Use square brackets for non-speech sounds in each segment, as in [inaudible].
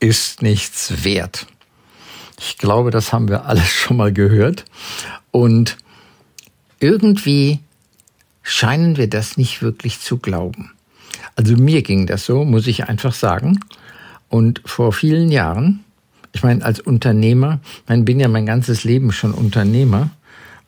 ist nichts wert. Ich glaube, das haben wir alles schon mal gehört. Und irgendwie scheinen wir das nicht wirklich zu glauben. Also mir ging das so, muss ich einfach sagen. Und vor vielen Jahren, ich meine, als Unternehmer, ich bin ja mein ganzes Leben schon Unternehmer.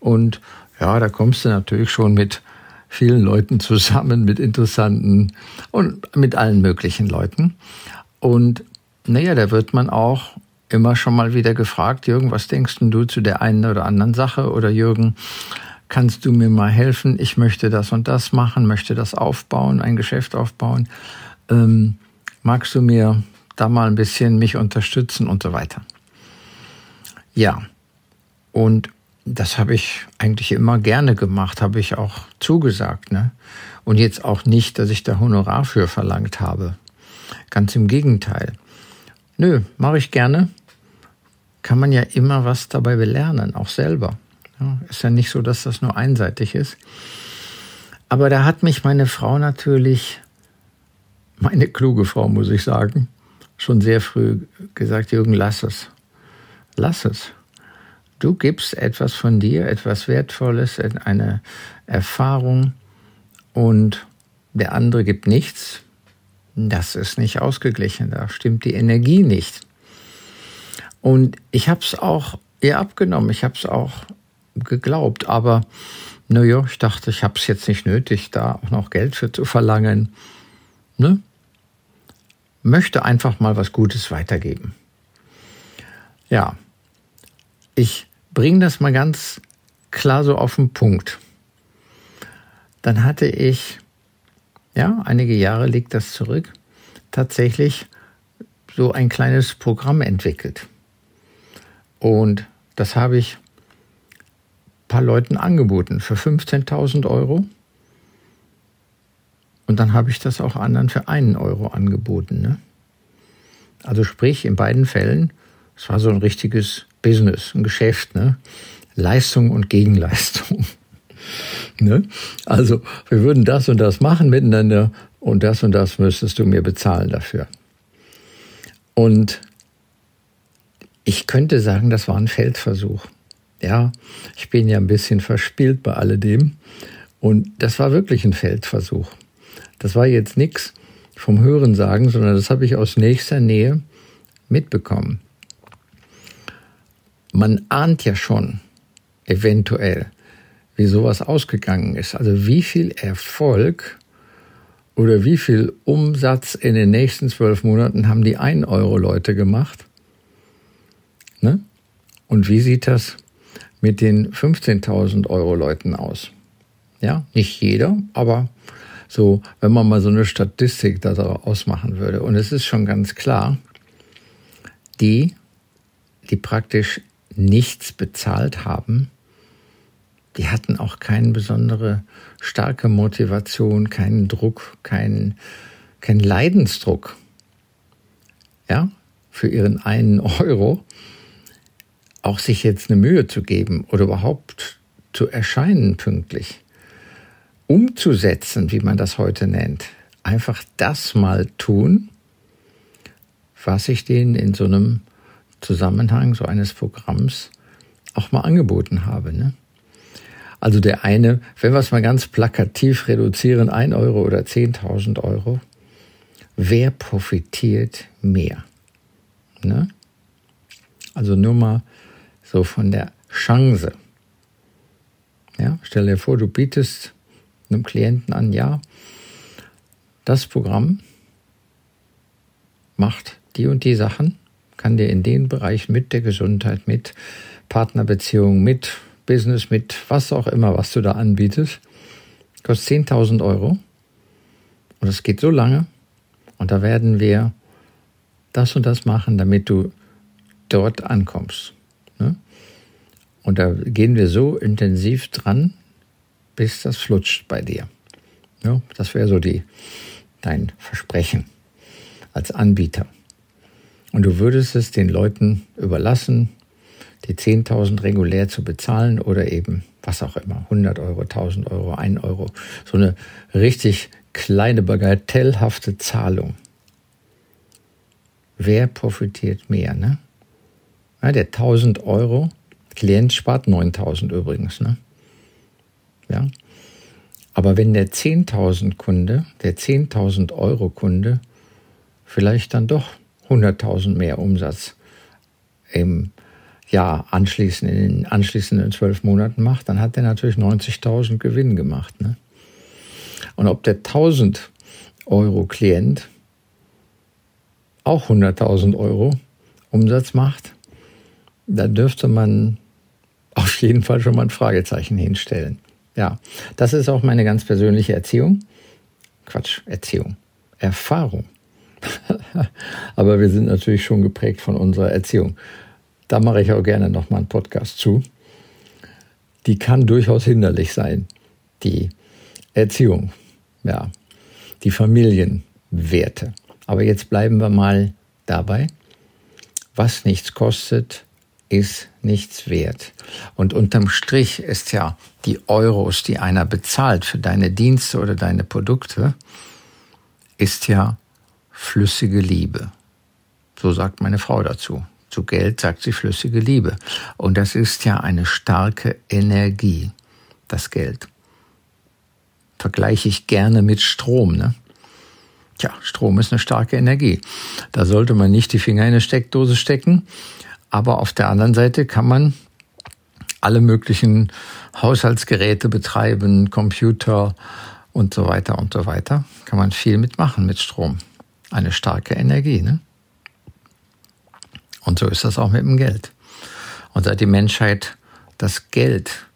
Und ja, da kommst du natürlich schon mit vielen Leuten zusammen, mit interessanten und mit allen möglichen Leuten. Und naja, da wird man auch immer schon mal wieder gefragt, Jürgen, was denkst du zu der einen oder anderen Sache? Oder Jürgen, kannst du mir mal helfen? Ich möchte das und das machen, möchte das aufbauen, ein Geschäft aufbauen. Ähm, magst du mir da mal ein bisschen mich unterstützen und so weiter? Ja, und das habe ich eigentlich immer gerne gemacht, habe ich auch zugesagt. Ne? Und jetzt auch nicht, dass ich da Honorar für verlangt habe. Ganz im Gegenteil. Nö, mache ich gerne. Kann man ja immer was dabei belernen, auch selber. Ja, ist ja nicht so, dass das nur einseitig ist. Aber da hat mich meine Frau natürlich, meine kluge Frau, muss ich sagen, schon sehr früh gesagt, Jürgen, lass es. Lass es. Du gibst etwas von dir, etwas Wertvolles, eine Erfahrung und der andere gibt nichts. Das ist nicht ausgeglichen, da stimmt die Energie nicht. Und ich habe es auch ihr abgenommen, ich habe es auch geglaubt, aber naja, ich dachte, ich habe es jetzt nicht nötig, da auch noch Geld für zu verlangen. Ne? Möchte einfach mal was Gutes weitergeben. Ja, ich bringe das mal ganz klar so auf den Punkt. Dann hatte ich ja, einige Jahre liegt das zurück, tatsächlich so ein kleines Programm entwickelt. Und das habe ich ein paar Leuten angeboten für 15.000 Euro. Und dann habe ich das auch anderen für einen Euro angeboten. Ne? Also sprich, in beiden Fällen, es war so ein richtiges Business, ein Geschäft, ne? Leistung und Gegenleistung. Ne? Also wir würden das und das machen miteinander und das und das müsstest du mir bezahlen dafür. Und ich könnte sagen, das war ein Feldversuch. Ja, ich bin ja ein bisschen verspielt bei alledem. Und das war wirklich ein Feldversuch. Das war jetzt nichts vom Hörensagen, sondern das habe ich aus nächster Nähe mitbekommen. Man ahnt ja schon, eventuell, wie sowas ausgegangen ist. Also wie viel Erfolg oder wie viel Umsatz in den nächsten zwölf Monaten haben die 1-Euro-Leute gemacht? Ne? Und wie sieht das mit den 15.000 Euro Leuten aus? Ja, nicht jeder, aber so, wenn man mal so eine Statistik daraus machen würde. Und es ist schon ganz klar, die, die praktisch nichts bezahlt haben, die hatten auch keine besondere starke Motivation, keinen Druck, keinen, keinen Leidensdruck. Ja, für ihren einen Euro auch sich jetzt eine Mühe zu geben oder überhaupt zu erscheinen pünktlich, umzusetzen, wie man das heute nennt. Einfach das mal tun, was ich denen in so einem Zusammenhang so eines Programms auch mal angeboten habe. Ne? Also der eine, wenn wir es mal ganz plakativ reduzieren, ein Euro oder 10.000 Euro, wer profitiert mehr? Ne? Also nur mal so von der Chance. Ja, stell dir vor, du bietest einem Klienten an, ja, das Programm macht die und die Sachen, kann dir in den Bereich mit der Gesundheit, mit Partnerbeziehung, mit Business mit was auch immer, was du da anbietest, kostet 10.000 Euro. Und es geht so lange. Und da werden wir das und das machen, damit du dort ankommst. Ne? Und da gehen wir so intensiv dran, bis das flutscht bei dir. Das wäre so die, dein Versprechen als Anbieter. Und du würdest es den Leuten überlassen, die 10.000 regulär zu bezahlen oder eben was auch immer, 100 Euro, 1000 Euro, 1 Euro. So eine richtig kleine, bagatellhafte Zahlung. Wer profitiert mehr, ne? Ja, der 1000 Euro Klient spart 9000 übrigens, ne? Ja. Aber wenn der 10.000 Kunde, der 10.000 Euro Kunde vielleicht dann doch 100.000 mehr Umsatz im Jahr anschließend, in den anschließenden zwölf Monaten macht, dann hat er natürlich 90.000 Gewinn gemacht. Ne? Und ob der 1000 Euro Klient auch 100.000 Euro Umsatz macht, da dürfte man auf jeden Fall schon mal ein Fragezeichen hinstellen. Ja, das ist auch meine ganz persönliche Erziehung. Quatsch, Erziehung. Erfahrung. [laughs] Aber wir sind natürlich schon geprägt von unserer Erziehung. Da mache ich auch gerne nochmal einen Podcast zu. Die kann durchaus hinderlich sein. Die Erziehung, ja, die Familienwerte. Aber jetzt bleiben wir mal dabei. Was nichts kostet, ist nichts wert. Und unterm Strich ist ja die Euros, die einer bezahlt für deine Dienste oder deine Produkte, ist ja flüssige Liebe. So sagt meine Frau dazu. Zu Geld sagt sie flüssige Liebe. Und das ist ja eine starke Energie, das Geld. Vergleiche ich gerne mit Strom, ne? Tja, Strom ist eine starke Energie. Da sollte man nicht die Finger in eine Steckdose stecken, aber auf der anderen Seite kann man alle möglichen Haushaltsgeräte betreiben, Computer und so weiter und so weiter. Kann man viel mitmachen mit Strom. Eine starke Energie. Ne? Und so ist das auch mit dem Geld. Und seit die Menschheit das Geld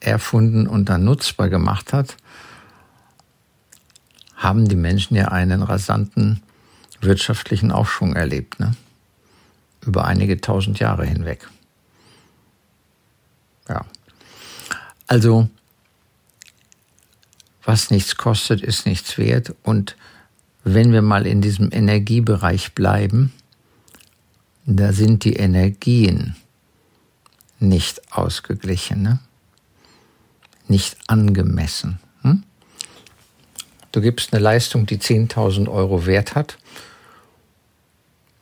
erfunden und dann nutzbar gemacht hat, haben die Menschen ja einen rasanten wirtschaftlichen Aufschwung erlebt. Ne? über einige tausend Jahre hinweg. Ja. Also, was nichts kostet, ist nichts wert. Und wenn wir mal in diesem Energiebereich bleiben, da sind die Energien nicht ausgeglichen, ne? nicht angemessen. Hm? Du gibst eine Leistung, die 10.000 Euro wert hat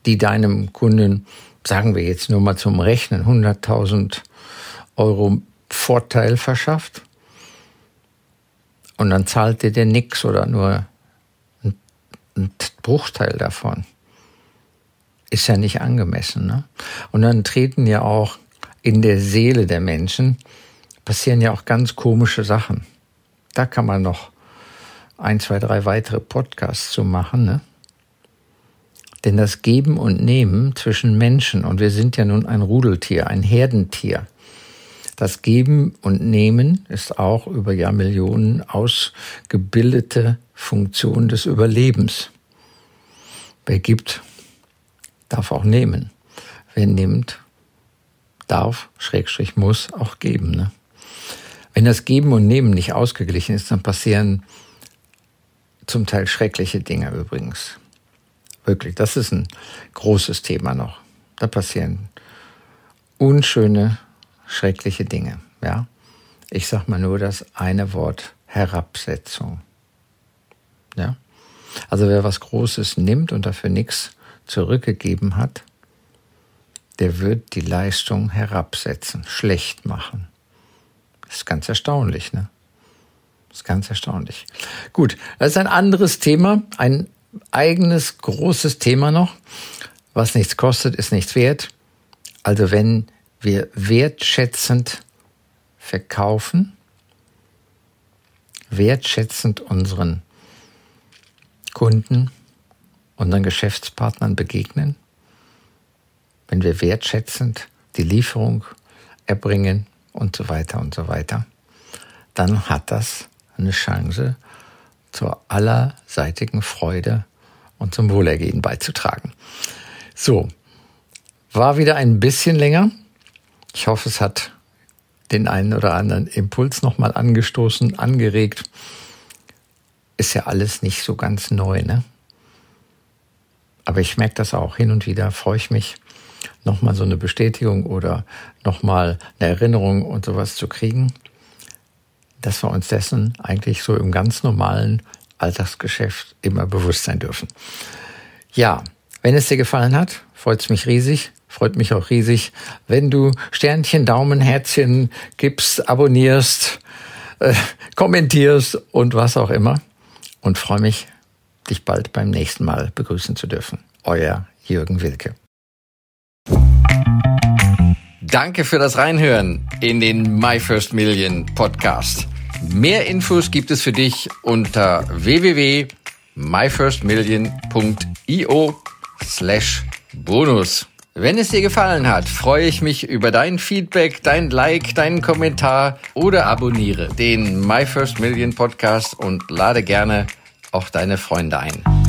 die deinem Kunden, sagen wir jetzt nur mal zum Rechnen, 100.000 Euro Vorteil verschafft und dann zahlt dir der nix oder nur ein Bruchteil davon. Ist ja nicht angemessen. Ne? Und dann treten ja auch in der Seele der Menschen, passieren ja auch ganz komische Sachen. Da kann man noch ein, zwei, drei weitere Podcasts zu machen. Ne? Denn das Geben und Nehmen zwischen Menschen, und wir sind ja nun ein Rudeltier, ein Herdentier, das Geben und Nehmen ist auch über Jahrmillionen ausgebildete Funktion des Überlebens. Wer gibt, darf auch nehmen. Wer nimmt, darf, Schrägstrich muss, auch geben. Ne? Wenn das Geben und Nehmen nicht ausgeglichen ist, dann passieren zum Teil schreckliche Dinge übrigens. Wirklich, das ist ein großes Thema noch. Da passieren unschöne, schreckliche Dinge. Ja, ich sag mal nur das eine Wort Herabsetzung. Ja, also wer was Großes nimmt und dafür nichts zurückgegeben hat, der wird die Leistung herabsetzen, schlecht machen. Das ist ganz erstaunlich, ne? Das ist ganz erstaunlich. Gut, das ist ein anderes Thema, ein eigenes großes Thema noch. Was nichts kostet, ist nichts wert. Also wenn wir wertschätzend verkaufen, wertschätzend unseren Kunden, unseren Geschäftspartnern begegnen, wenn wir wertschätzend die Lieferung erbringen und so weiter und so weiter, dann hat das eine Chance, zur allerseitigen Freude und zum Wohlergehen beizutragen. So, war wieder ein bisschen länger. Ich hoffe, es hat den einen oder anderen Impuls nochmal angestoßen, angeregt. Ist ja alles nicht so ganz neu, ne? Aber ich merke das auch hin und wieder, freue ich mich, nochmal so eine Bestätigung oder nochmal eine Erinnerung und sowas zu kriegen, dass wir uns dessen eigentlich so im ganz normalen Alltagsgeschäft immer bewusst sein dürfen. Ja, wenn es dir gefallen hat, freut es mich riesig. Freut mich auch riesig, wenn du Sternchen, Daumen, Herzchen gibst, abonnierst, äh, kommentierst und was auch immer. Und freue mich, dich bald beim nächsten Mal begrüßen zu dürfen. Euer Jürgen Wilke. Danke für das Reinhören in den My First Million Podcast. Mehr Infos gibt es für dich unter www.myfirstmillion.io slash bonus. Wenn es dir gefallen hat, freue ich mich über dein Feedback, dein Like, deinen Kommentar oder abonniere den My First Million Podcast und lade gerne auch deine Freunde ein.